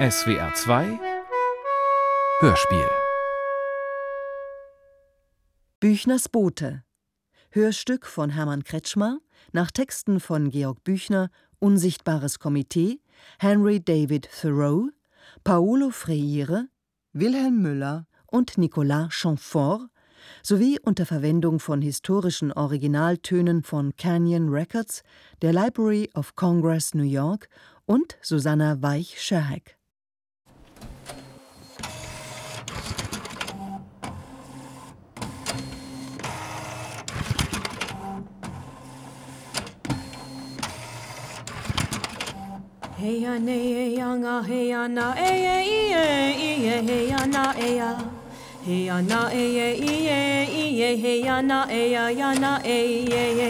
SWR 2 Hörspiel Büchners Bote Hörstück von Hermann Kretschmer nach Texten von Georg Büchner Unsichtbares Komitee Henry David Thoreau Paolo Freire Wilhelm Müller und Nicolas Chamfort sowie unter Verwendung von historischen Originaltönen von Canyon Records, der Library of Congress New York und Susanna Weich-Scherheck. Hey ya ne ya nga hey ya na e ye e ye hey ya na e ya Hey ya na e ye e ye e ye hey ya na e ya ya na e ye ye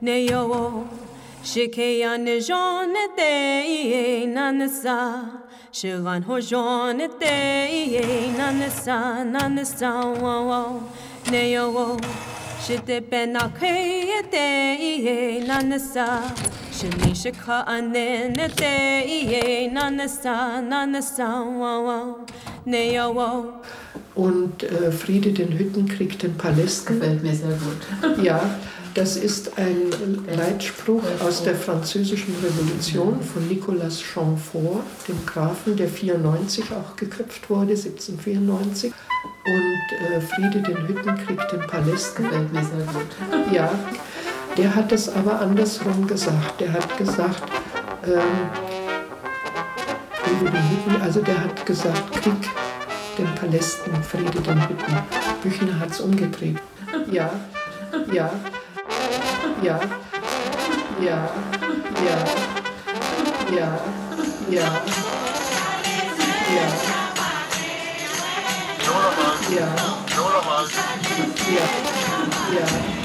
ne yo wo shike ya ne jon te e ye na ne sa shiran ho jon te e ye na ne sa na ne sa wo wo ne yo wo shite pe na khe te e ye na ne sa shini shikha ane ne te e ye na ne sa na ne sa wo wo ne yo wo und äh, Friede den Hüttenkrieg, den Palästen. Gefällt mir sehr gut. Ja, das ist ein Leitspruch aus der Französischen Revolution von Nicolas Chamfort, dem Grafen, der 94 auch geköpft wurde, 1794. Und äh, Friede den Hüttenkrieg, den Palästen. Gefällt mir sehr gut. Ja, der hat es aber andersrum gesagt. Der hat gesagt, ähm, also der hat gesagt, Krieg den Palästen, Friede den Hütten. Büchner hat es umgedreht. Ja, ja, ja, ja, ja, ja, ja, ja. Ja. Ja. Ja.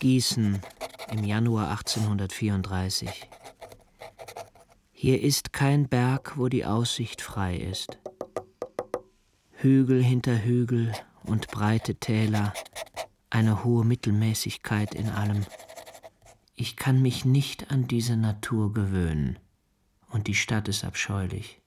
Gießen im Januar 1834. Hier ist kein Berg, wo die Aussicht frei ist. Hügel hinter Hügel und breite Täler, eine hohe Mittelmäßigkeit in allem. Ich kann mich nicht an diese Natur gewöhnen, und die Stadt ist abscheulich.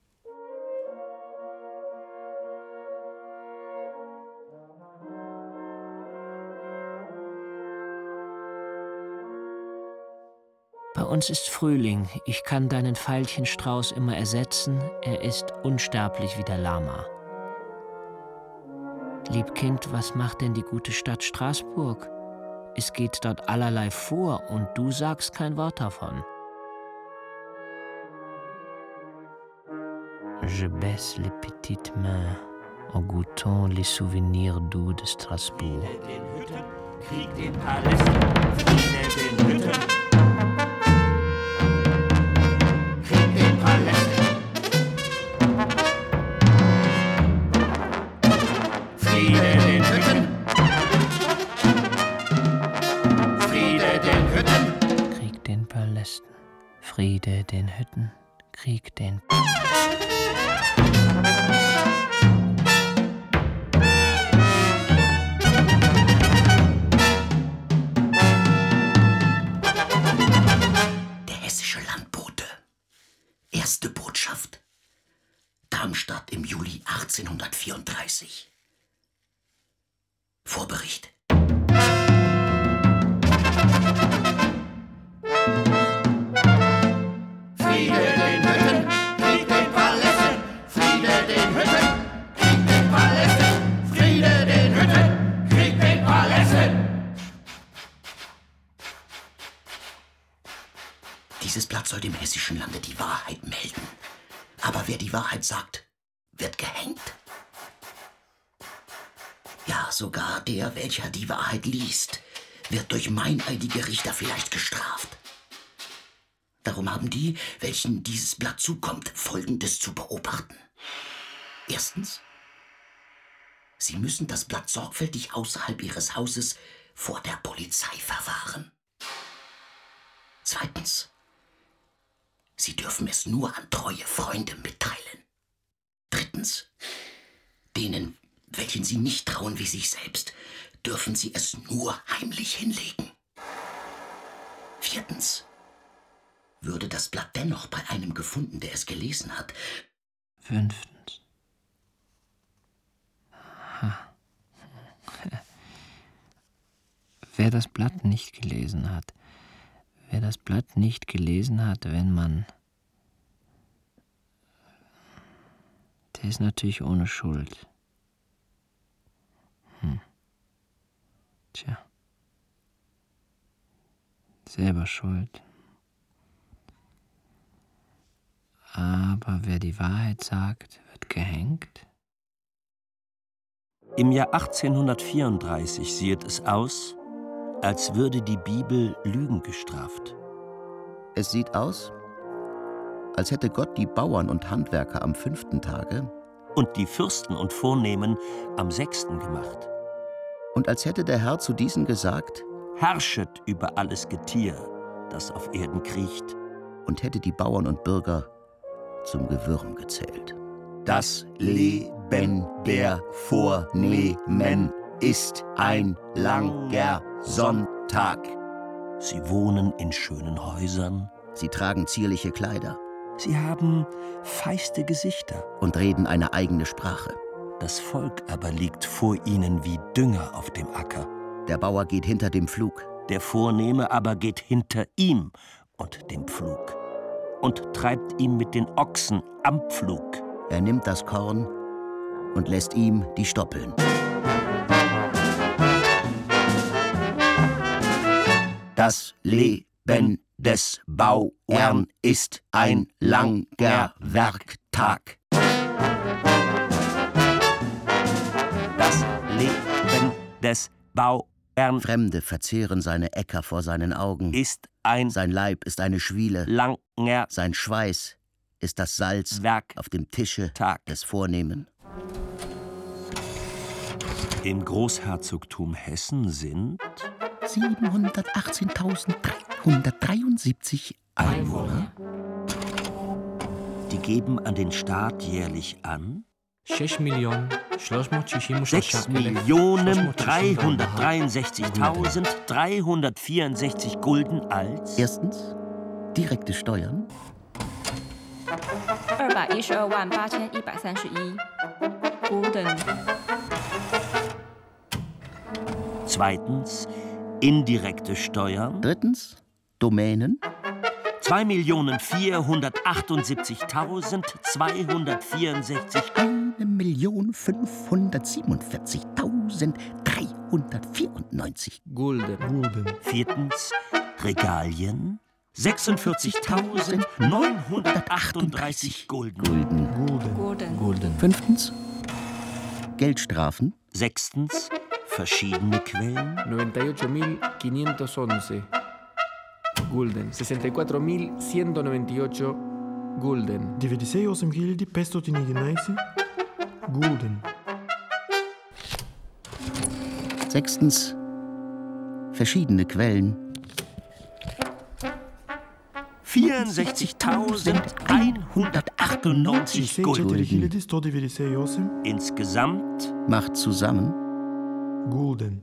Uns ist Frühling. Ich kann deinen Veilchenstrauß immer ersetzen. Er ist unsterblich wie der Lama. Lieb Kind, was macht denn die gute Stadt Straßburg? Es geht dort allerlei vor und du sagst kein Wort davon. Je baisse les petites mains en goûtant les souvenirs doux de Strasbourg. Krieg den Palästen, Friede den Hütten. in wird durch meineidige Richter vielleicht gestraft. Darum haben die, welchen dieses Blatt zukommt, Folgendes zu beobachten. Erstens, sie müssen das Blatt sorgfältig außerhalb ihres Hauses vor der Polizei verwahren. Zweitens, Sie dürfen es nur an treue Freunde mitteilen. Drittens, denen, welchen Sie nicht trauen wie sich selbst, dürfen Sie es nur heimlich hinlegen. Viertens, würde das Blatt dennoch bei einem gefunden, der es gelesen hat. Fünftens. Wer das Blatt nicht gelesen hat, wer das Blatt nicht gelesen hat, wenn man. Der ist natürlich ohne Schuld. Hm. Tja. Selber schuld. Aber wer die Wahrheit sagt, wird gehängt? Im Jahr 1834 sieht es aus, als würde die Bibel Lügen gestraft. Es sieht aus, als hätte Gott die Bauern und Handwerker am fünften Tage und die Fürsten und Vornehmen am sechsten gemacht. Und als hätte der Herr zu diesen gesagt, Herrschet über alles Getier, das auf Erden kriecht. Und hätte die Bauern und Bürger zum Gewürm gezählt. Das Leben der Vornehmen ist ein langer Sonntag. Sie wohnen in schönen Häusern. Sie tragen zierliche Kleider. Sie haben feiste Gesichter. Und reden eine eigene Sprache. Das Volk aber liegt vor ihnen wie Dünger auf dem Acker. Der Bauer geht hinter dem Pflug. Der Vornehme aber geht hinter ihm und dem Pflug und treibt ihm mit den Ochsen am Pflug. Er nimmt das Korn und lässt ihm die Stoppeln. Das Leben des Bauern ist ein langer Werktag. Des Bauern Fremde verzehren seine Äcker vor seinen Augen. ist ein Sein Leib ist eine Schwiele. langer Sein Schweiß ist das Salz Werk auf dem Tische Tag. des Vornehmen. Im Großherzogtum Hessen sind 718.373 Einwohner. Die geben an den Staat jährlich an 6 Millionen 6 Millionen 363.364 Gulden als Erstens direkte Steuern. 212.831 Gulden. Zweitens indirekte Steuern. Drittens Domänen. 2.478.264 Gulden. 1.547.394 Gulden. viertens Regalien 46.938 Gulden Gulden. Gulden. Gulden. Fünftens Geldstrafen. sechstens verschiedene Quellen 98.511 Gulden. 64.198 Gulden. 96 511 Gulden. Sechstens verschiedene Quellen. 64.198 Gulden 191 insgesamt Macht zusammen Gulden.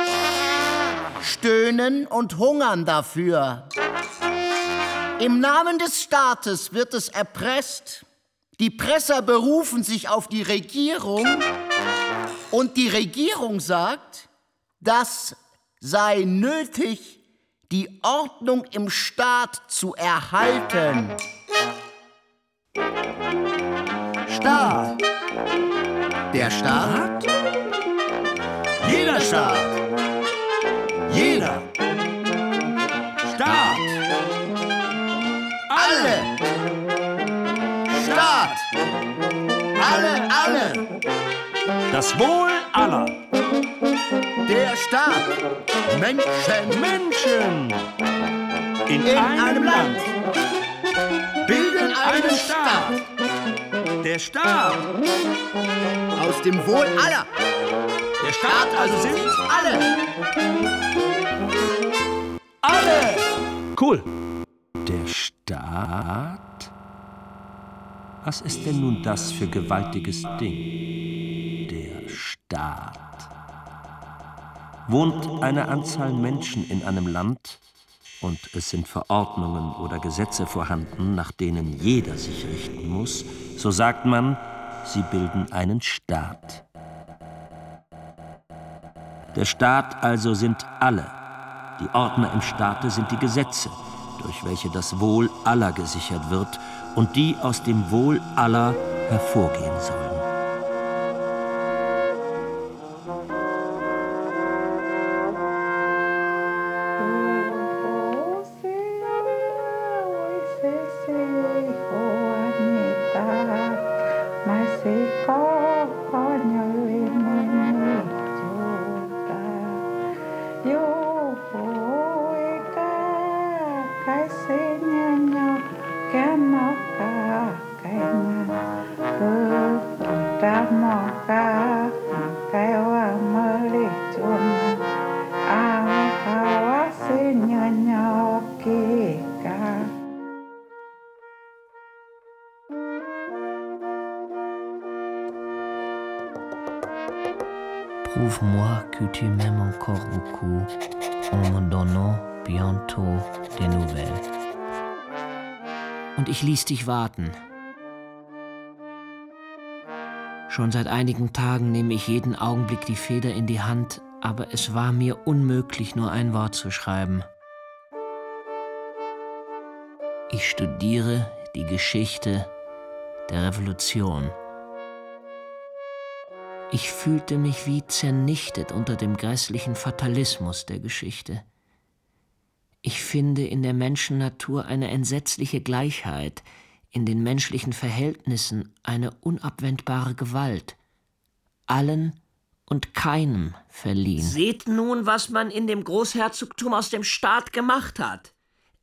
stöhnen und hungern dafür. Im Namen des Staates wird es erpresst. Die Presser berufen sich auf die Regierung und die Regierung sagt, das sei nötig, die Ordnung im Staat zu erhalten. Staat. Der Staat? Jeder Staat. Jeder. Staat. Alle. Staat. Alle, alle. Das Wohl aller. Der Staat. Menschen. Menschen. In, In einem, einem Land. bilden einen einen Staat. Der Staat. Aus dem Wohl aller. Der Staat also sind Alle. alle. Cool. Der Staat? Was ist denn nun das für gewaltiges Ding? Der Staat. Wohnt eine Anzahl Menschen in einem Land und es sind Verordnungen oder Gesetze vorhanden, nach denen jeder sich richten muss, so sagt man, sie bilden einen Staat. Der Staat also sind alle. Die Ordner im Staate sind die Gesetze, durch welche das Wohl aller gesichert wird und die aus dem Wohl aller hervorgehen sollen. Encore beaucoup en me donnant bientôt des nouvelles. Und ich ließ dich warten. Schon seit einigen Tagen nehme ich jeden Augenblick die Feder in die Hand, aber es war mir unmöglich, nur ein Wort zu schreiben. Ich studiere die Geschichte der Revolution. Ich fühlte mich wie zernichtet unter dem grässlichen Fatalismus der Geschichte. Ich finde in der Menschennatur eine entsetzliche Gleichheit, in den menschlichen Verhältnissen eine unabwendbare Gewalt, allen und keinem verliehen. Seht nun, was man in dem Großherzogtum aus dem Staat gemacht hat.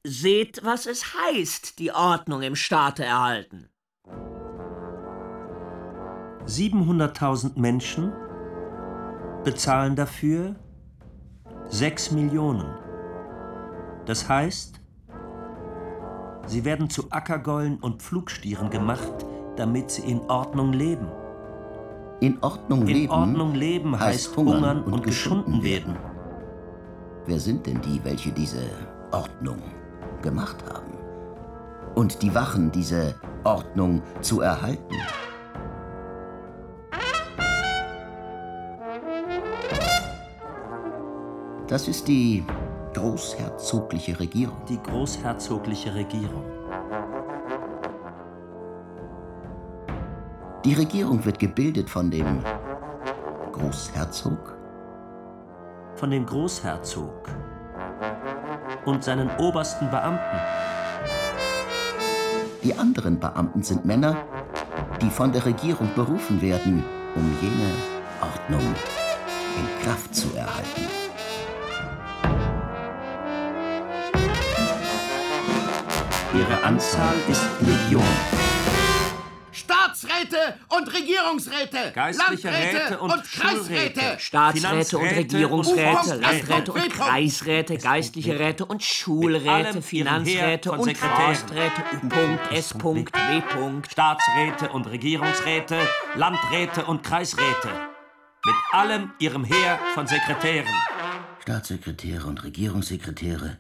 Seht, was es heißt, die Ordnung im Staate erhalten. 700.000 Menschen bezahlen dafür 6 Millionen. Das heißt, sie werden zu Ackergollen und Pflugstieren gemacht, damit sie in Ordnung leben. In Ordnung In leben, Ordnung leben heißt hungern und geschunden werden. Wer sind denn die, welche diese Ordnung gemacht haben? Und die Wachen, diese Ordnung zu erhalten? Das ist die großherzogliche Regierung. Die großherzogliche Regierung. Die Regierung wird gebildet von dem Großherzog, Von dem Großherzog und seinen obersten Beamten. Die anderen Beamten sind Männer, die von der Regierung berufen werden, um jene Ordnung in Kraft zu erhalten. Ihre Anzahl ist Legion. Staatsräte und Regierungsräte, Geistliche Landräte Räte und und Kreisräte, Schulräte, Staatsräte und Regierungsräte, und Landräte und Kreisräte, geistliche Räte und Schulräte, Finanzräte und. Forsträte, U.S. W. Staatsräte und Regierungsräte, Landräte und Kreisräte. Mit allem ihrem Heer von Sekretären. Staatssekretäre und Regierungssekretäre,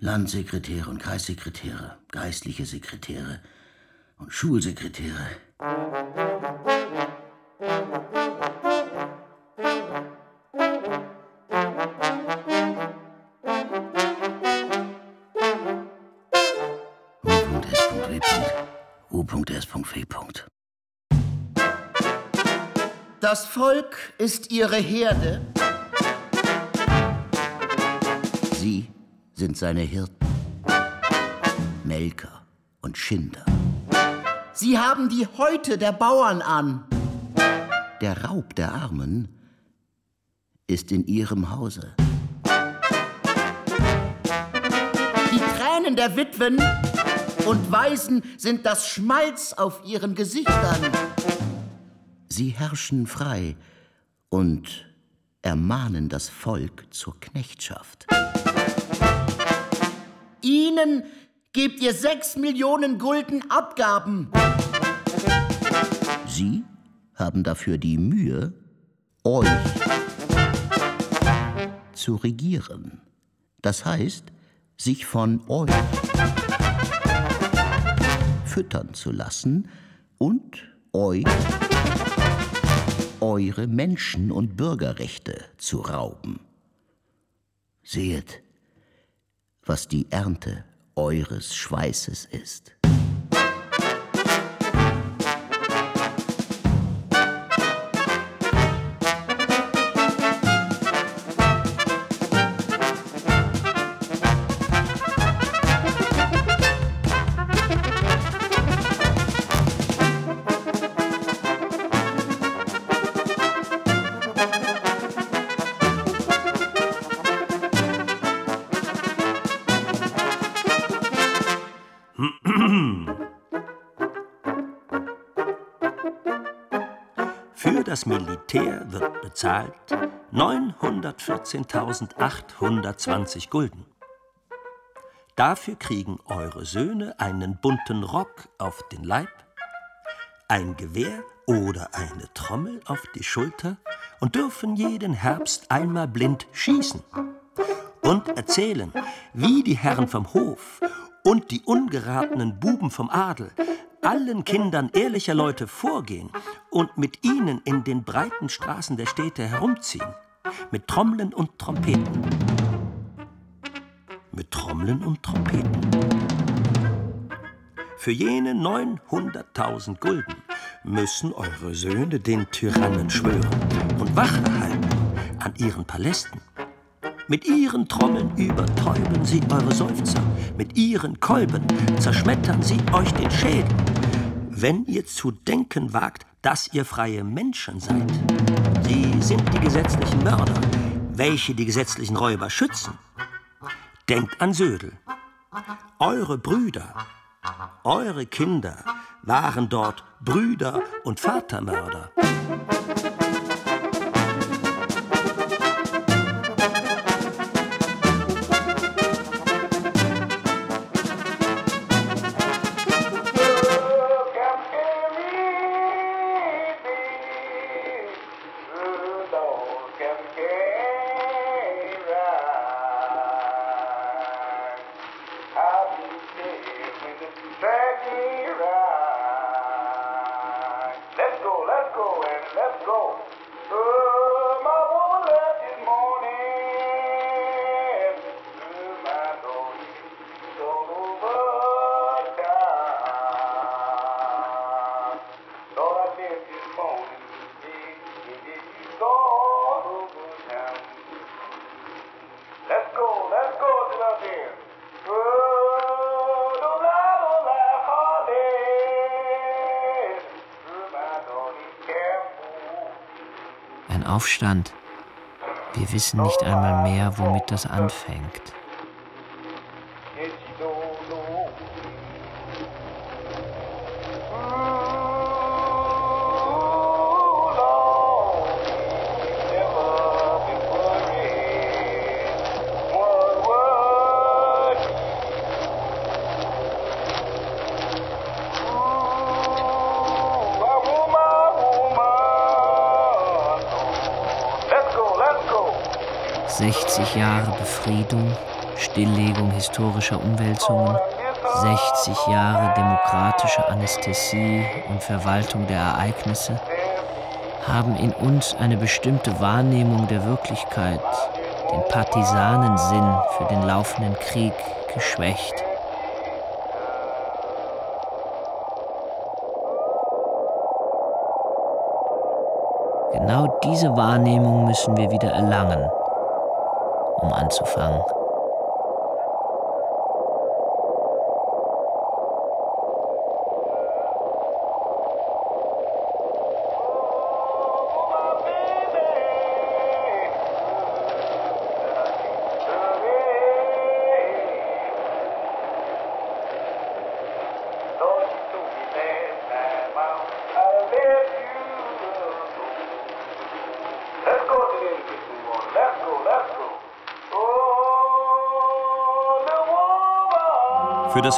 Landsekretäre und Kreissekretäre, geistliche Sekretäre und Schulsekretäre. U.S.W. Das Volk ist ihre Herde, Sie sind seine Hirten, Melker und Schinder. Sie haben die Häute der Bauern an. Der Raub der Armen ist in ihrem Hause. Die Tränen der Witwen und Waisen sind das Schmalz auf ihren Gesichtern. Sie herrschen frei und ermahnen das Volk zur Knechtschaft. Ihnen gebt ihr sechs Millionen Gulden Abgaben. Sie haben dafür die Mühe, euch zu regieren. Das heißt, sich von euch füttern zu lassen und euch eure Menschen- und Bürgerrechte zu rauben. Sehet, was die Ernte eures Schweißes ist. Für das Militär wird bezahlt 914.820 Gulden. Dafür kriegen eure Söhne einen bunten Rock auf den Leib, ein Gewehr oder eine Trommel auf die Schulter und dürfen jeden Herbst einmal blind schießen und erzählen, wie die Herren vom Hof und die ungeratenen Buben vom Adel allen Kindern ehrlicher Leute vorgehen und mit ihnen in den breiten Straßen der Städte herumziehen, mit Trommeln und Trompeten. Mit Trommeln und Trompeten. Für jene 900.000 Gulden müssen eure Söhne den Tyrannen schwören und Wache halten an ihren Palästen. Mit ihren Trommeln übertäuben sie eure Seufzer. Mit ihren Kolben zerschmettern sie euch den Schädel. Wenn ihr zu denken wagt, dass ihr freie Menschen seid, sie sind die gesetzlichen Mörder, welche die gesetzlichen Räuber schützen. Denkt an Södel. Eure Brüder, eure Kinder waren dort Brüder und Vatermörder. Aufstand. Wir wissen nicht einmal mehr, womit das anfängt. Befriedung, Stilllegung historischer Umwälzungen, 60 Jahre demokratische Anästhesie und Verwaltung der Ereignisse haben in uns eine bestimmte Wahrnehmung der Wirklichkeit, den Partisanensinn für den laufenden Krieg geschwächt. Genau diese Wahrnehmung müssen wir wieder erlangen, um anzufangen,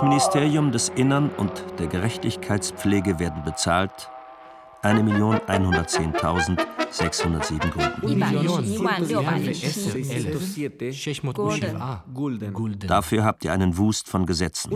das Ministerium des Innern und der Gerechtigkeitspflege werden bezahlt 1.110.607 Gulden. Dafür habt ihr einen Wust von Gesetzen.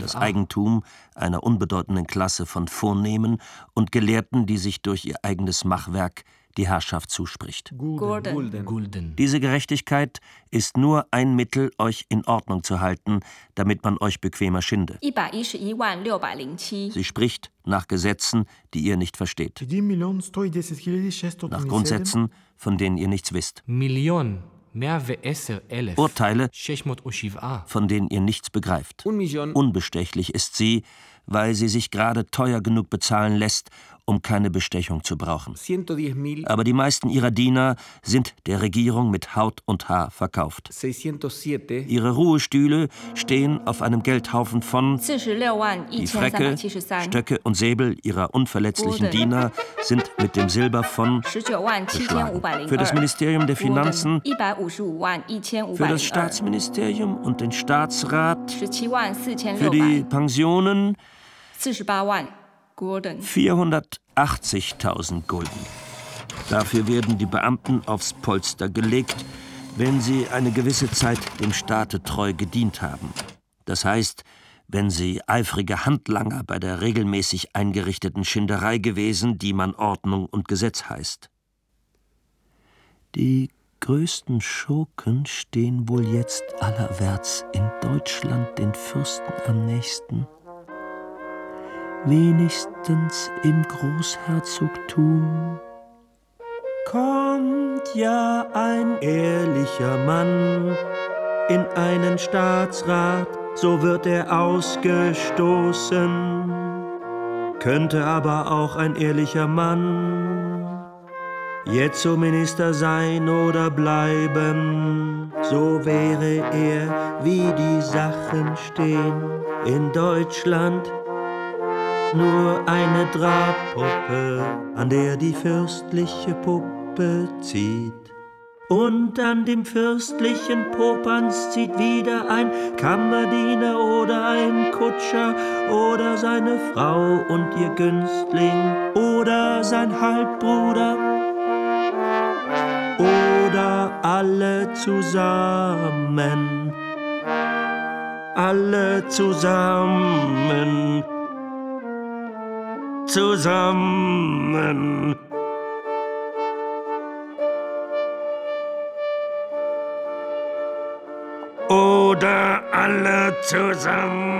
Das Eigentum einer unbedeutenden Klasse von Vornehmen und Gelehrten, die sich durch ihr eigenes Machwerk die Herrschaft zuspricht. Gulden. Gulden. Diese Gerechtigkeit ist nur ein Mittel, euch in Ordnung zu halten, damit man euch bequemer schinde. Sie spricht nach Gesetzen, die ihr nicht versteht. Nach Grundsätzen, von denen ihr nichts wisst. Millionen. Urteile, von denen ihr nichts begreift. Unbestechlich ist sie, weil sie sich gerade teuer genug bezahlen lässt, um keine Bestechung zu brauchen. Aber die meisten ihrer Diener sind der Regierung mit Haut und Haar verkauft. Ihre Ruhestühle stehen auf einem Geldhaufen von die Frecke, Stöcke und Säbel ihrer unverletzlichen Diener sind mit dem Silber von. Für das Ministerium der Finanzen, für das Staatsministerium und den Staatsrat, für die Pensionen. Gulden。480.000 Gulden. Dafür werden die Beamten aufs Polster gelegt, wenn sie eine gewisse Zeit dem Staate treu gedient haben. Das heißt, wenn sie eifrige Handlanger bei der regelmäßig eingerichteten Schinderei gewesen, die man Ordnung und Gesetz heißt. Die größten Schurken stehen wohl jetzt allerwärts in Deutschland den Fürsten am nächsten wenigstens im Großherzogtum. Kommt ja ein ehrlicher Mann in einen Staatsrat, so wird er ausgestoßen. Könnte aber auch ein ehrlicher Mann jetzo Minister sein oder bleiben, so wäre er, wie die Sachen stehen, in Deutschland nur eine Drahtpuppe, an der die fürstliche Puppe zieht. Und an dem fürstlichen Popanz zieht wieder ein Kammerdiener oder ein Kutscher oder seine Frau und ihr Günstling oder sein Halbbruder oder alle zusammen. Alle zusammen zusammen. Oder alle zusammen.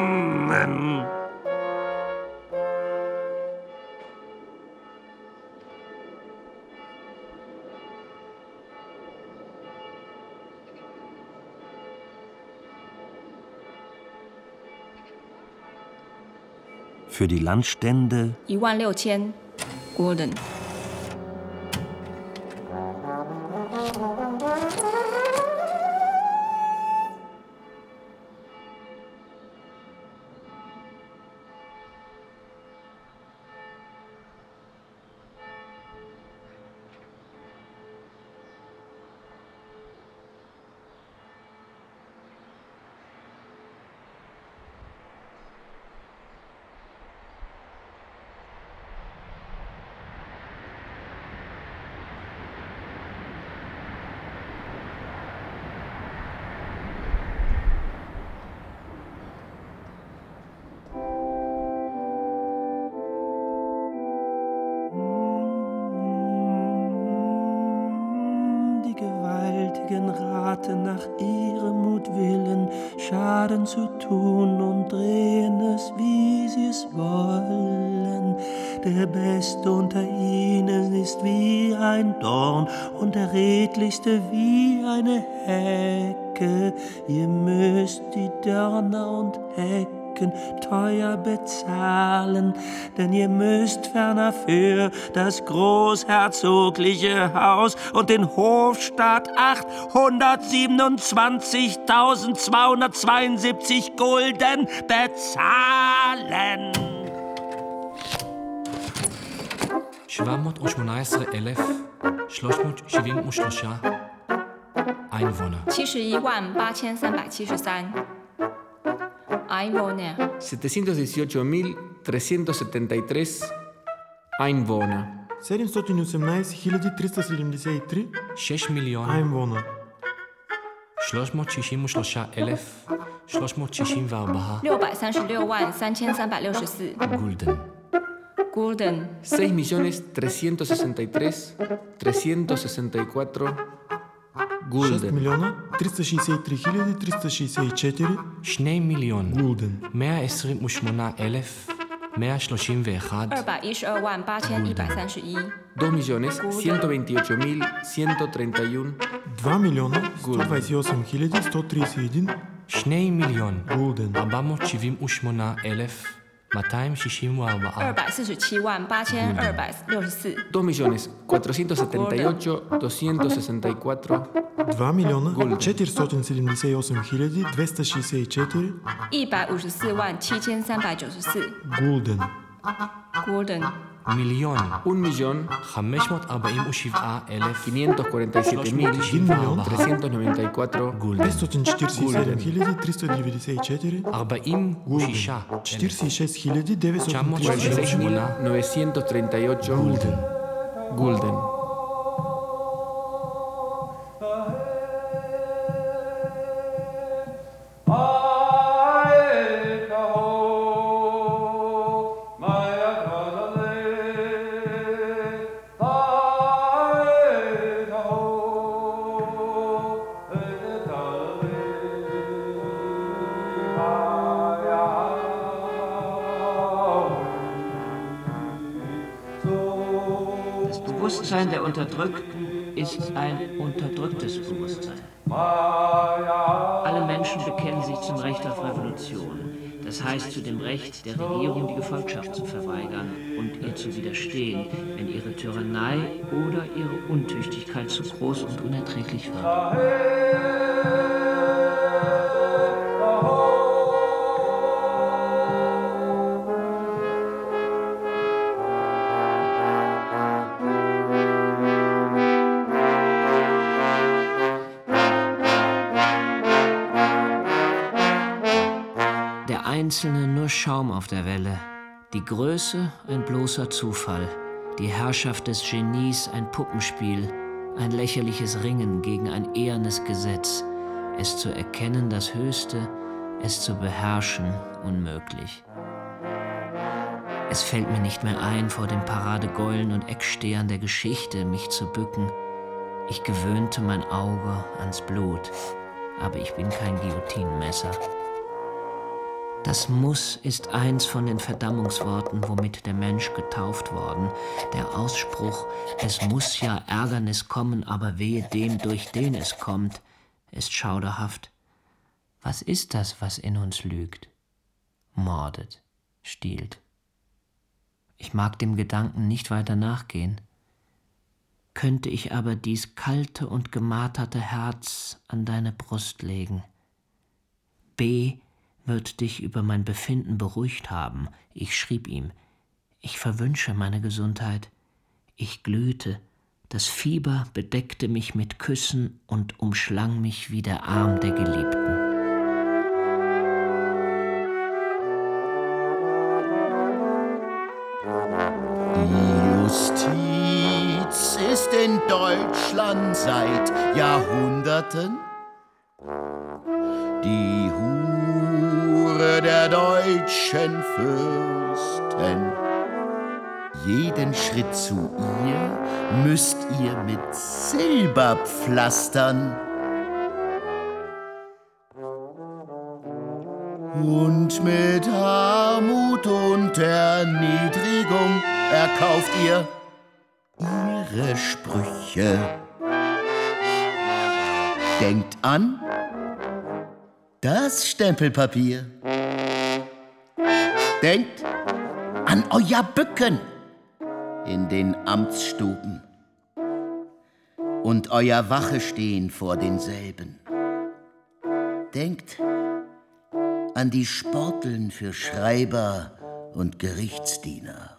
Für die Landstände 16.000 Gulden. Sie wollen. Der Beste unter ihnen ist wie ein Dorn und der Redlichste wie eine Hecke. Ihr müsst die Dörner und Hecken teuer bezahlen, denn ihr müsst ferner für das großherzogliche Haus und den Hofstaat 827.272 Gulden bezahlen. 718,373 Einwohner. 七十一万八千三百七十三。 Einwohner. 718.373 Einwohner. 718,373 6 מיליון Einwohner. 363,364 636,364 גולדן. גולדן. 6 מיליון 363,364 Гулден. 6 милиона 363 хиляди 364 2 מיליון. גולדן. 128 אלף 131. 428,131. 2 millones 128 mil 131. 2 милиона 128 хиляди 131. 2 מיליון. גולדן. 478 אלף 二百四十七万八千二百六十四。Dos millones cuatrocientos setenta y ocho doscientos sesenta y cuatro. Два миллиона четыреста семьдесят восемь тысяч двести шестьдесят четыре. 一百五十四万七千三百九十四. Golden. Golden. מיליון. און מיליון. 547,547,394 גולדן. 46,936 גולדן. גולדן. Das heißt zu dem Recht der Regierung, die Gefolgschaft zu verweigern und ihr zu widerstehen, wenn ihre Tyrannei oder ihre Untüchtigkeit zu groß und unerträglich wird. Der Einzelne nur Schaum auf der Welle, die Größe ein bloßer Zufall, die Herrschaft des Genies ein Puppenspiel, ein lächerliches Ringen gegen ein ehernes Gesetz, es zu erkennen das Höchste, es zu beherrschen unmöglich. Es fällt mir nicht mehr ein, vor den Paradegeulen und Eckstehern der Geschichte mich zu bücken. Ich gewöhnte mein Auge ans Blut, aber ich bin kein Guillotinenmesser. Das Muss ist eins von den Verdammungsworten, womit der Mensch getauft worden. Der Ausspruch, es muss ja Ärgernis kommen, aber wehe dem, durch den es kommt, ist schauderhaft. Was ist das, was in uns lügt? Mordet, stiehlt. Ich mag dem Gedanken nicht weiter nachgehen. Könnte ich aber dies kalte und gemarterte Herz an deine Brust legen. B wird dich über mein Befinden beruhigt haben. Ich schrieb ihm. Ich verwünsche meine Gesundheit. Ich glühte. Das Fieber bedeckte mich mit Küssen und umschlang mich wie der Arm der Geliebten. Die Justiz ist in Deutschland seit Jahrhunderten die Hure der deutschen Fürsten. Jeden Schritt zu ihr müsst ihr mit Silber pflastern. Und mit Armut und Erniedrigung erkauft ihr ihre Sprüche. Denkt an das Stempelpapier. Denkt an euer Bücken in den Amtsstuben und euer Wachestehen vor denselben. Denkt an die Sporteln für Schreiber und Gerichtsdiener.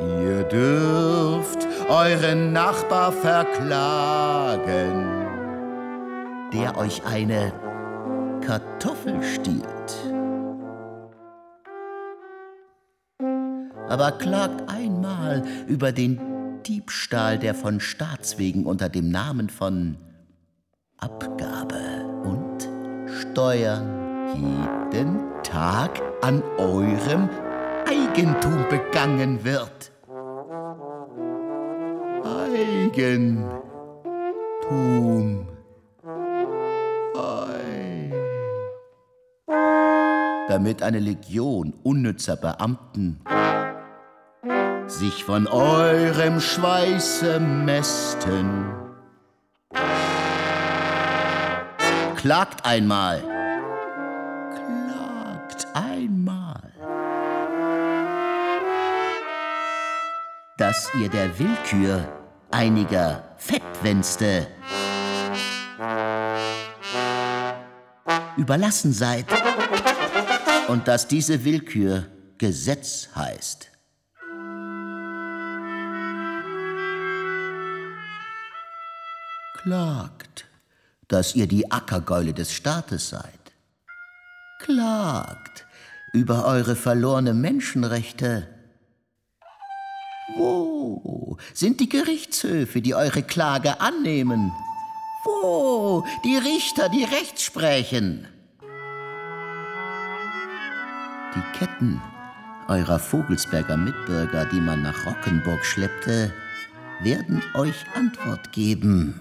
Ihr dürft euren Nachbar verklagen der euch eine Kartoffel stiehlt. Aber klagt einmal über den Diebstahl, der von Staatswegen unter dem Namen von Abgabe und Steuern jeden Tag an eurem Eigentum begangen wird. Eigentum. Damit eine Legion unnützer Beamten sich von eurem Schweiße mästen. Klagt einmal. Klagt einmal. Dass ihr der Willkür einiger Fettwänste überlassen seid und dass diese Willkür Gesetz heißt. Klagt, dass ihr die Ackergäule des Staates seid. Klagt über eure verlorene Menschenrechte. Wo sind die Gerichtshöfe, die eure Klage annehmen? Wo die Richter, die Recht sprechen? Die Ketten eurer Vogelsberger Mitbürger, die man nach Rockenburg schleppte, werden euch Antwort geben.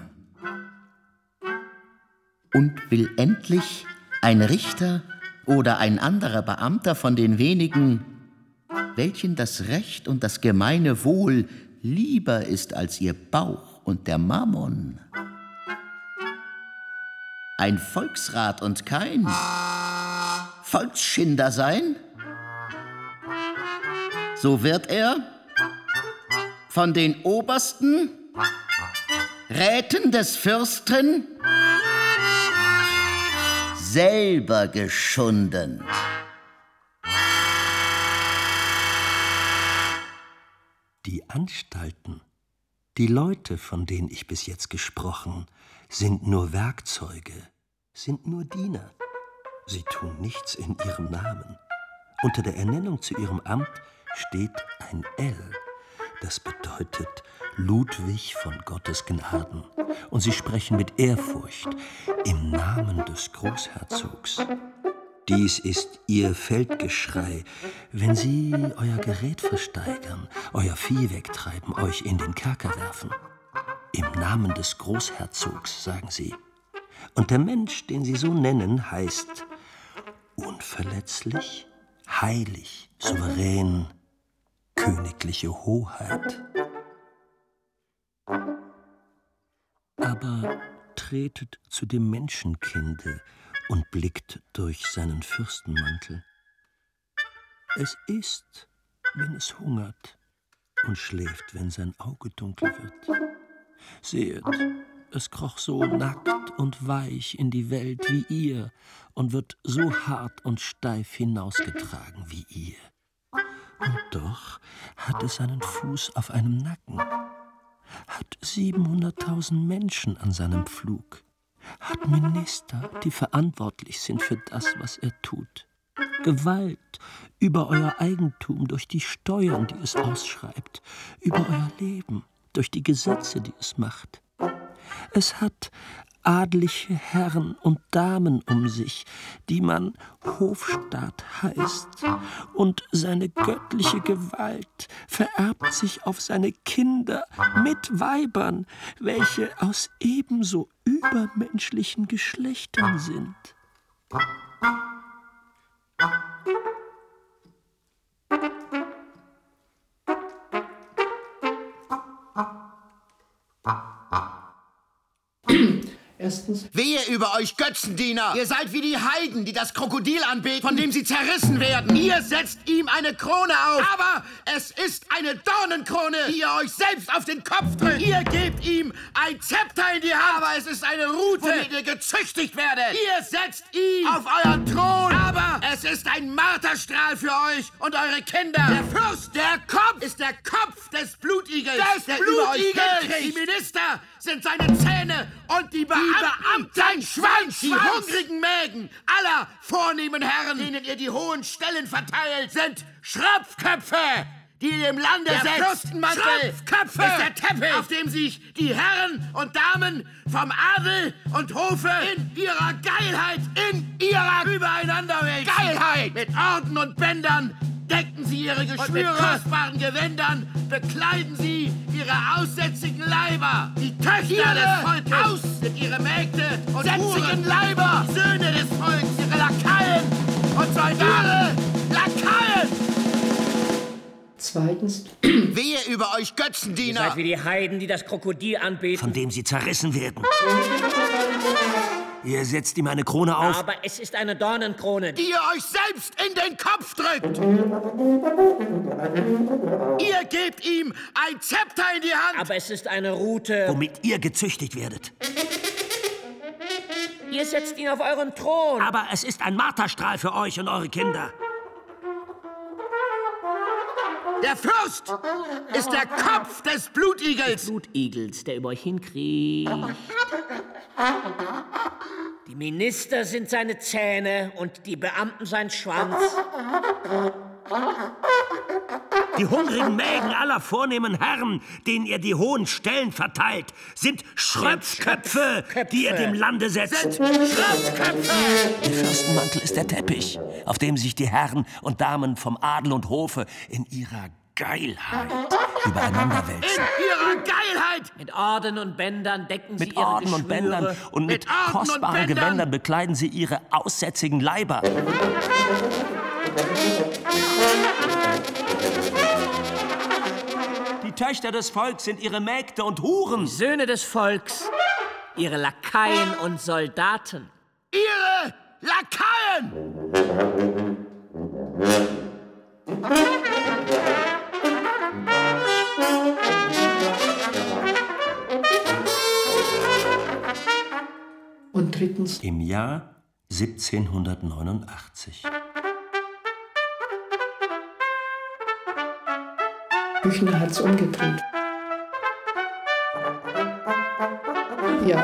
Und will endlich ein Richter oder ein anderer Beamter von den wenigen, welchen das Recht und das gemeine Wohl lieber ist als ihr Bauch und der Mammon. Ein Volksrat und kein Volksschinder sein? So wird er von den Obersten, Räten des Fürsten, selber geschunden. Die Anstalten, die Leute, von denen ich bis jetzt gesprochen, sind nur Werkzeuge, sind nur Diener. Sie tun nichts in ihrem Namen. Unter der Ernennung zu ihrem Amt steht ein L. Das bedeutet Ludwig von Gottes Gnaden. Und sie sprechen mit Ehrfurcht im Namen des Großherzogs. Dies ist ihr Feldgeschrei, wenn sie euer Gerät versteigern, euer Vieh wegtreiben, euch in den Kerker werfen. Im Namen des Großherzogs, sagen sie. Und der Mensch, den sie so nennen, heißt unverletzlich, heilig, souverän, königliche Hoheit. Aber tretet zu dem Menschenkinde und blickt durch seinen Fürstenmantel. Es isst, wenn es hungert, und schläft, wenn sein Auge dunkel wird. Sehet, es kroch so nackt und weich in die Welt wie ihr und wird so hart und steif hinausgetragen wie ihr. Und doch hat es seinen Fuß auf einem Nacken, hat 700.000 Menschen an seinem Pflug, hat Minister, die verantwortlich sind für das, was er tut. Gewalt über euer Eigentum durch die Steuern, die es ausschreibt, über euer Leben durch die Gesetze, die es macht. Es hat adliche Herren und Damen um sich, die man Hofstaat heißt, und seine göttliche Gewalt vererbt sich auf seine Kinder mit Weibern, welche aus ebenso übermenschlichen Geschlechtern sind. Erstens. Wehe über euch Götzendiener! Ihr seid wie die Heiden, die das Krokodil anbeten, von dem sie zerrissen werden. Ihr setzt ihm eine Krone auf, aber es ist eine Dornenkrone, die ihr euch selbst auf den Kopf drückt. Ihr gebt ihm ein Zepter in die Hand, aber es ist eine Rute, womit ihr gezüchtigt werdet. Ihr setzt ihn auf euren Thron, aber es ist ein Marterstrahl für euch und eure Kinder. Der Fürst, der Kopf, ist der Kopf des Blutigels, Des der Blutigels! Die Minister sind seine Zähne und die Beamten Beamten, sein Schwanz, die hungrigen Mägen aller vornehmen Herren, denen ihr die hohen Stellen verteilt, sind Schröpfköpfe, die ihr im Lande Der setzt. Schröpfköpfe ist der Teppich. auf dem sich die Herren und Damen vom Adel und Hofe in ihrer Geilheit, in ihrer Übereinanderwelt, Geilheit. mit Orden und Bändern decken sie ihre Geschwüre. Und mit kostbaren Gewändern bekleiden sie ihre aussätzigen Leiber. Die Töchter des Volkes aus sind ihre Mägde und Sätzigen. Leiber. Die Söhne des Volkes, ihre Lakaien und Soldaten. Lakaien! Zweitens, Wehe über euch Ihr Götzendiener! seid wie die Heiden, die das Krokodil anbeten. von dem sie zerrissen werden. Ihr setzt ihm eine Krone auf. Aber es ist eine Dornenkrone. die ihr euch selbst in den Kopf drückt. Ihr gebt ihm ein Zepter in die Hand. Aber es ist eine Rute. womit ihr gezüchtigt werdet. Ihr setzt ihn auf euren Thron. Aber es ist ein Marterstrahl für euch und eure Kinder. Der Fürst ist der Kopf des Blutigels. Blutigels, der über euch hinkriecht. Die Minister sind seine Zähne und die Beamten sein Schwanz. Die hungrigen Mägen aller vornehmen Herren, denen ihr die hohen Stellen verteilt, sind Schröpfköpfe, die ihr dem Lande setzt. Schröpfköpfe. Der Fürstenmantel ist der Teppich, auf dem sich die Herren und Damen vom Adel und Hofe in ihrer Geilheit übereinander wälzen. In ihrer Geilheit. Mit Orden und Bändern decken sie Mit ihre Orden und. Bändern und mit, Mit kostbaren. Gewändern bekleiden sie ihre aussätzigen Leiber. Töchter des Volks sind ihre Mägde und Huren. Söhne des Volks, ihre Lakaien und Soldaten. Ihre Lakaien. und drittens, Im Jahr 1789. Büchner hat es umgedreht. Ja.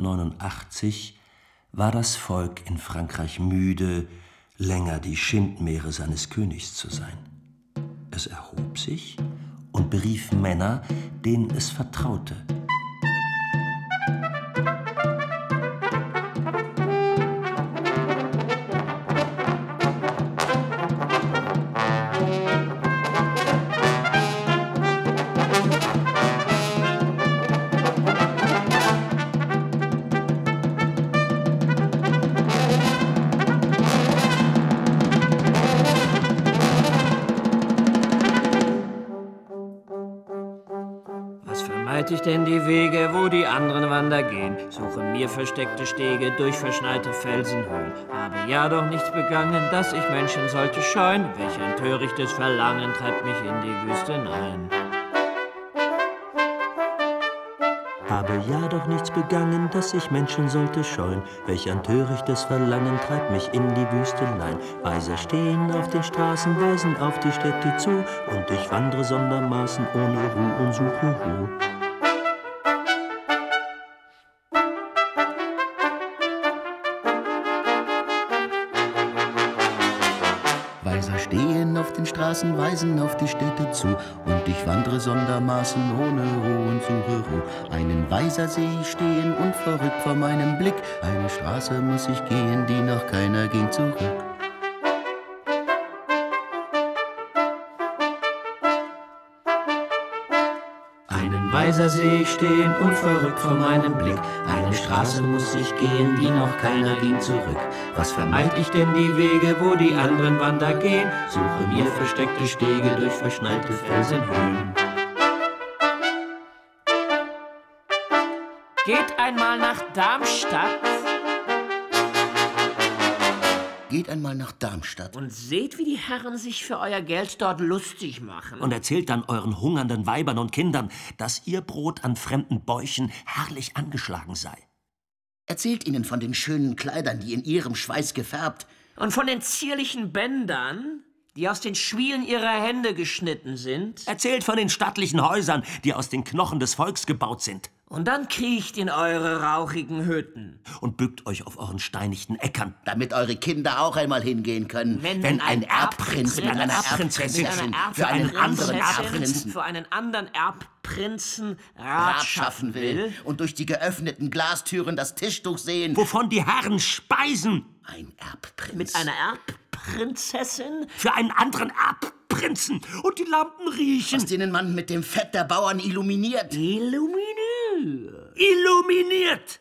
1789 war das Volk in Frankreich müde, länger die Schindmeere seines Königs zu sein. Es erhob sich und berief Männer, denen es vertraute. Versteckte Stege durch verschneite Felsenhöhlen. Habe ja doch nichts begangen, dass ich Menschen sollte scheuen. Welch ein törichtes Verlangen treibt mich in die Wüstenein. Habe ja doch nichts begangen, dass ich Menschen sollte scheuen. Welch ein törichtes Verlangen treibt mich in die Wüstenein. Weiser stehen auf den Straßen, weisen auf die Städte zu. Und ich wandre sondermaßen ohne Ruhe und suche Ruhe. Straßen, weisen auf die Städte zu. Und ich wandre sondermaßen ohne Ruhe und suche Ruhe. Einen Weiser seh ich stehen und verrückt vor meinem Blick. Eine Straße muss ich gehen, die noch keiner ging zurück. Weiser See stehen, unverrückt vor meinem Blick. Eine Straße muss ich gehen, die noch keiner ging zurück. Was vermeid ich denn die Wege, wo die anderen Wander gehen? Suche mir versteckte Stege durch verschnallte Felsenhöhen. Geht einmal nach Darmstadt Geht einmal nach Darmstadt. und seht, wie die Herren sich für euer Geld dort lustig machen. Und erzählt dann euren hungernden Weibern und Kindern, dass ihr Brot an fremden Bäuchen herrlich angeschlagen sei. Erzählt ihnen von den schönen Kleidern, die in ihrem Schweiß gefärbt. Und von den zierlichen Bändern, die aus den Schwielen ihrer Hände geschnitten sind. Erzählt von den stattlichen Häusern, die aus den Knochen des Volks gebaut sind. Und dann kriecht in eure rauchigen Hütten. Und bückt euch auf euren steinigten Äckern. Damit eure Kinder auch einmal hingehen können. Wenn, Wenn ein Erbprinz mit einer Erbprinzessin Erbprinzessin Erb- für einen anderen Erbprinzen für einen anderen Erbprinzen Rat Rat schaffen will und durch die geöffneten Glastüren das Tischtuch sehen. Wovon die Herren speisen. Ein Erbprinz. Mit einer Erbprinzessin Für einen anderen Erbprinzen. Und die Lampen riechen. Aus denen man mit dem Fett der Bauern illuminiert. Illuminiert. Illuminiert.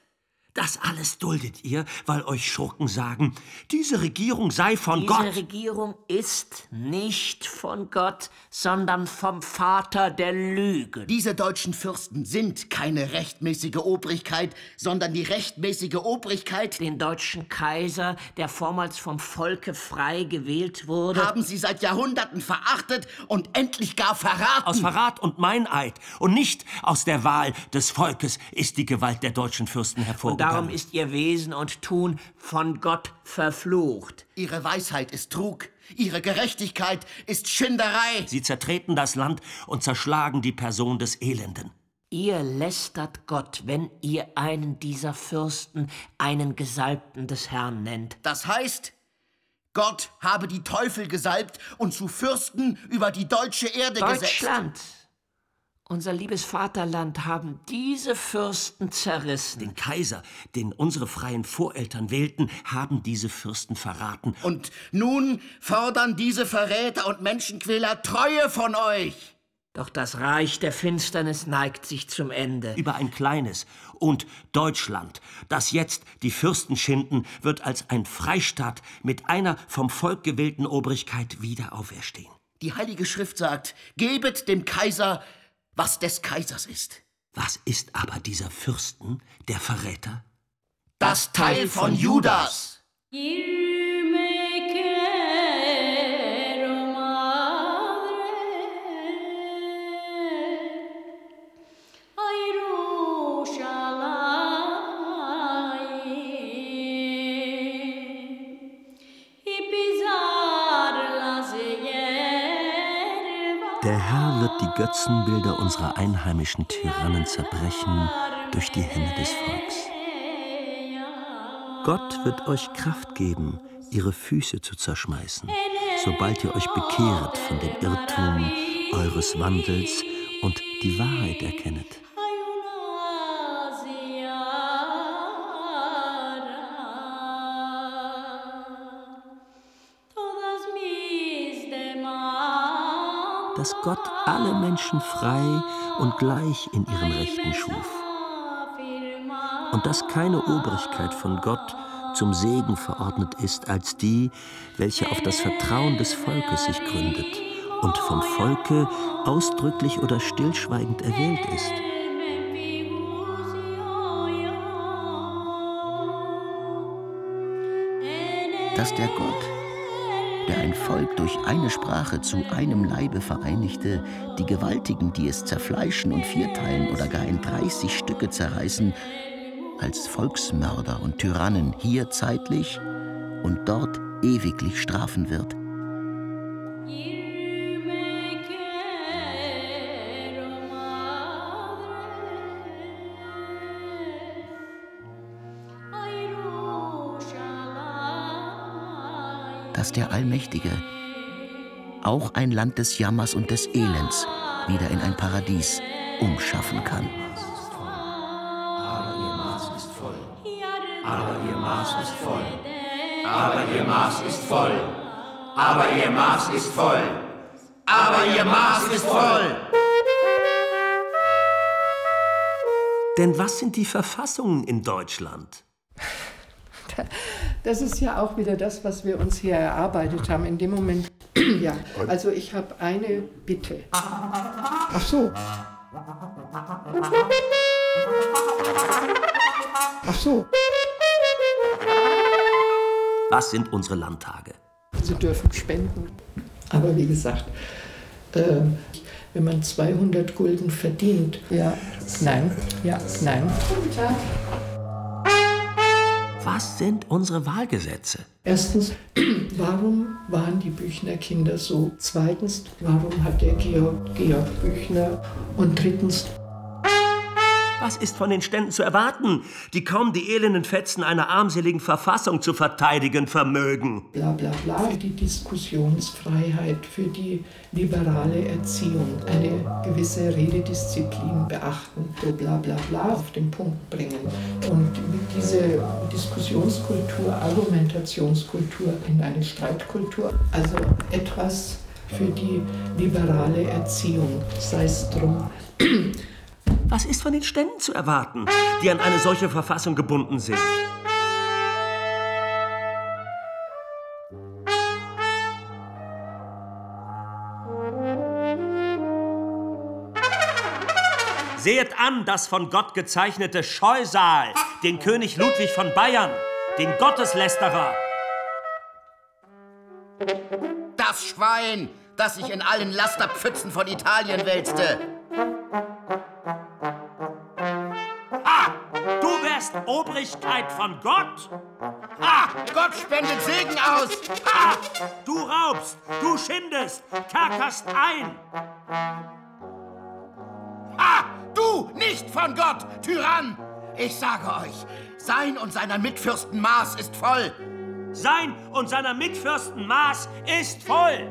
Das alles duldet ihr, weil euch Schurken sagen, diese Regierung sei von Diese Gott. Regierung ist nicht von Gott, sondern vom Vater der Lügen. Diese deutschen Fürsten sind keine rechtmäßige Obrigkeit, sondern die rechtmäßige Obrigkeit Den deutschen Kaiser, der vormals vom Volke frei gewählt wurde. haben sie seit Jahrhunderten verachtet und endlich gar verraten. Aus Verrat und Meineid und nicht aus der Wahl des Volkes ist die Gewalt der deutschen Fürsten Und hervorgegangen. Darum ist ihr Wesen und Tun von Gott verflucht. Ihre Weisheit ist Trug, ihre Gerechtigkeit ist Schinderei. Sie zertreten das Land und zerschlagen die Person des Elenden. Ihr lästert Gott, wenn ihr einen dieser Fürsten einen Gesalbten des Herrn nennt. Das heißt, Gott habe die Teufel gesalbt und zu Fürsten über die deutsche Erde gesetzt. Deutschland, unser liebes Vaterland, haben diese Fürsten zerrissen. Den Kaiser, den unsere freien Voreltern wählten, haben diese Fürsten verraten. Und nun fordern diese Verräter und Menschenquäler Treue von euch. Doch das Reich der Finsternis neigt sich zum Ende. Über ein kleines und Deutschland, das jetzt die Fürsten schinden, wird als ein Freistaat mit einer vom Volk gewählten Obrigkeit wieder auferstehen. Die Heilige Schrift sagt, gebet dem Kaiser, was des Kaisers ist. Was ist aber dieser Fürsten, der Verräter? Das Teil von Judas. Der Götzenbilder unserer einheimischen Tyrannen zerbrechen durch die Hände des Volks. Gott wird euch Kraft geben, ihre Füße zu zerschmeißen, sobald ihr euch bekehret von dem Irrtum eures Wandels und die Wahrheit erkennet. Dass Gott alle Menschen frei und gleich in ihren Rechten schuf. Und dass keine Obrigkeit von Gott zum Segen verordnet ist als die, welche auf das Vertrauen des Volkes sich gründet und vom Volke ausdrücklich oder stillschweigend erwählt ist. Dass der Gott, der ein Volk durch eine Sprache zu einem Leibe vereinigte, die Gewaltigen, die es zerfleischen und vierteilen oder gar in 30 Stücke zerreißen, als Volksmörder und Tyrannen hier zeitlich und dort ewiglich strafen wird. Dass der Allmächtige auch ein Land des Jammers und des Elends wieder in ein Paradies umschaffen kann. Aber ihr Maß ist voll. Aber ihr Maß ist voll. Aber ihr Maß ist voll. Aber ihr Maß ist voll. Aber ihr Maß ist voll. Denn was sind die Verfassungen in Deutschland? Das ist ja auch wieder das, was wir uns hier erarbeitet haben. In dem Moment, ja, also ich habe eine Bitte. Ach so. Ach so. Was sind unsere Landtage? Sie dürfen spenden. Aber wie gesagt, äh, wenn man 200 Gulden verdient, ja, nein, ja, nein. Guten Tag. Was sind unsere Wahlgesetze? Erstens, warum waren die Büchner Kinder so? Zweitens, warum hat der Georg Georg Büchner? Und drittens, Was ist von den Ständen zu erwarten, die kaum die elenden Fetzen einer armseligen Verfassung zu verteidigen vermögen? bla bla bla, die Diskussionsfreiheit, für die liberale Erziehung, eine gewisse Rededisziplin beachten, so bla bla bla auf den Punkt bringen. Und mit diese Diskussionskultur, Argumentationskultur in eine Streitkultur, also etwas für die liberale Erziehung, sei es drum. Was ist von den Ständen zu erwarten, die an eine solche Verfassung gebunden sind? Seht an das von Gott gezeichnete Scheusal, den König Ludwig von Bayern, den Gotteslästerer. Das Schwein, das sich in allen Lasterpfützen von Italien wälzte. Wärst Obrigkeit von Gott? Ah, Gott spendet Segen aus. Ah, du raubst, du schindest, kerkerst ein. Ah, du nicht von Gott, Tyrann. Ich sage euch, sein und seiner Mitfürsten Maß ist voll. Sein und seiner Mitfürsten Maß ist voll.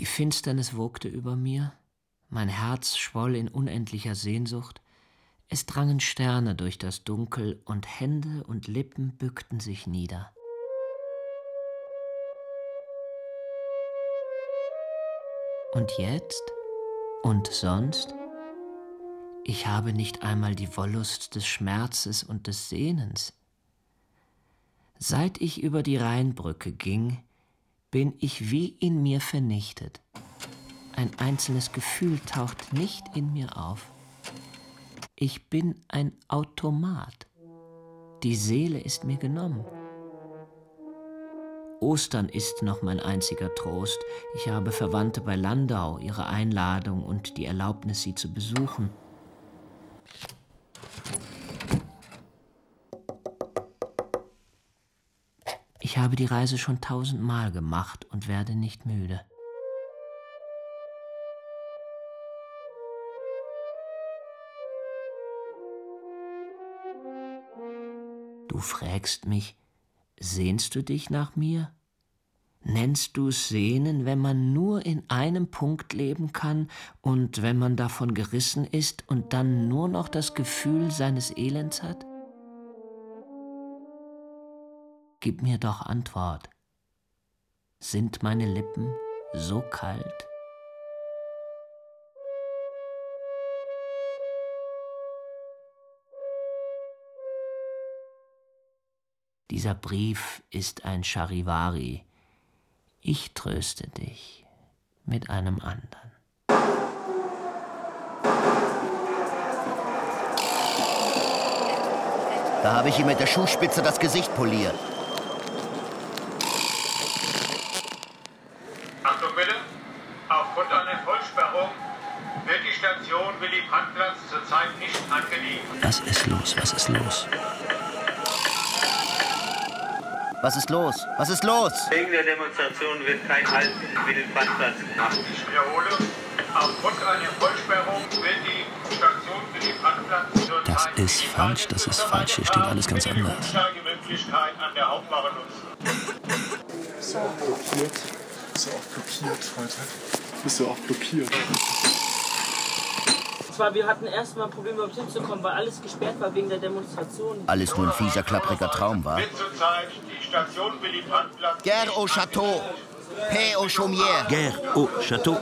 Die Finsternis wogte über mir, mein Herz schwoll in unendlicher Sehnsucht, es drangen Sterne durch das Dunkel und Hände und Lippen bückten sich nieder. Und jetzt? Und sonst? Ich habe nicht einmal die Wollust des Schmerzes und des Sehnens. Seit ich über die Rheinbrücke ging, bin ich wie in mir vernichtet. Ein einzelnes Gefühl taucht nicht in mir auf. Ich bin ein Automat. Die Seele ist mir genommen. Ostern ist noch mein einziger Trost. Ich habe Verwandte bei Landau, ihre Einladung und die Erlaubnis, sie zu besuchen. Habe die Reise schon tausendmal gemacht und werde nicht müde. Du fragst mich, sehnst du dich nach mir? Nennst du's Sehnen, wenn man nur in einem Punkt leben kann und wenn man davon gerissen ist und dann nur noch das Gefühl seines Elends hat? Gib mir doch Antwort. Sind meine Lippen so kalt? Dieser Brief ist ein Charivari. Ich tröste dich mit einem anderen. Da habe ich ihm mit der Schuhspitze das Gesicht poliert. Los? Was ist los? Was ist los? Was ist los? Wegen der Demonstration wird kein Halt im Willy-Brandt-Platz gemacht. Ich wiederhole, aufgrund einer Vollsperrung wird die Station Willy-Brandt-Platz zur Das ist falsch, das ist falsch. Hier steht alles ganz anders. Umsteigemöglichkeit an der Hauptwache nutzen. Bist du auch blockiert? Bist du auch blockiert, Freitag? Bist du auch blockiert? Zwar, wir hatten erstmal ein Problem, überhaupt hinzukommen, weil alles gesperrt war wegen der Demonstration. Alles nur ein fieser, klappriger Traum war. Guerre au Château. Paix aux chaumières. Guerre au Château.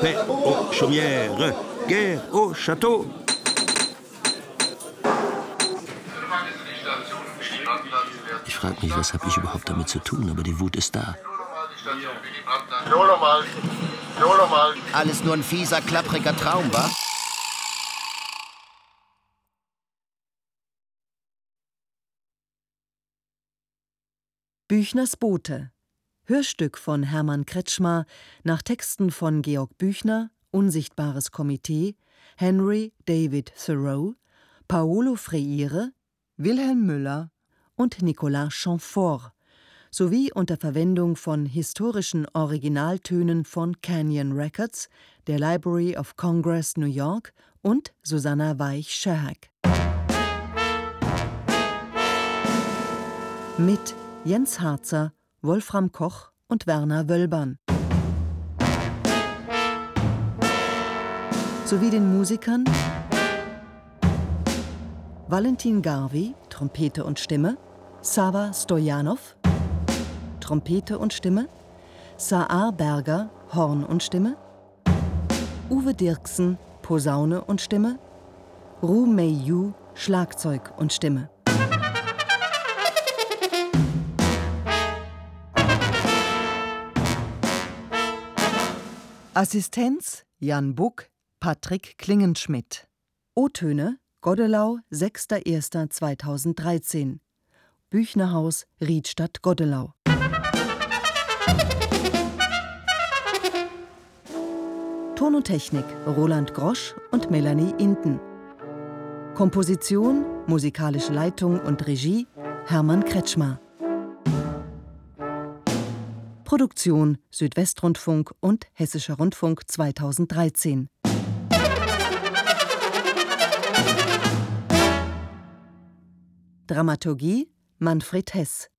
Paix aux chaumières. Guerre au Château. Ich frage mich, was habe ich überhaupt damit zu tun, aber die Wut ist da. Nur nochmal. Nur nochmal. Alles nur ein fieser, klappriger Traum war. Büchners Bote. Hörstück von Hermann Kretschmer nach Texten von Georg Büchner, Unsichtbares Komitee, Henry David Thoreau, Paolo Freire, Wilhelm Müller und Nicolas Chamfort sowie unter Verwendung von historischen Originaltönen von Canyon Records, der Library of Congress New York und Susanna Weich-Scherhack. Mit Jens Harzer, Wolfram Koch und Werner Wölbern. Sowie den Musikern Valentin Garvey, Trompete und Stimme, Sava Stojanov, Trompete und Stimme, Saar Berger, Horn und Stimme, Uwe Dirksen, Posaune und Stimme, Ru Mei Yu, Schlagzeug und Stimme. Assistenz Jan Buck, Patrick Klingenschmidt. O-Töne Goddelau, 6.1.2013. Büchnerhaus, Riedstadt Goddelau. Ton und Technik Roland Grosch und Melanie Inten. Komposition, musikalische Leitung und Regie Hermann Kretschmer. Produktion Südwestrundfunk und Hessischer Rundfunk 2013. Dramaturgie Manfred Hess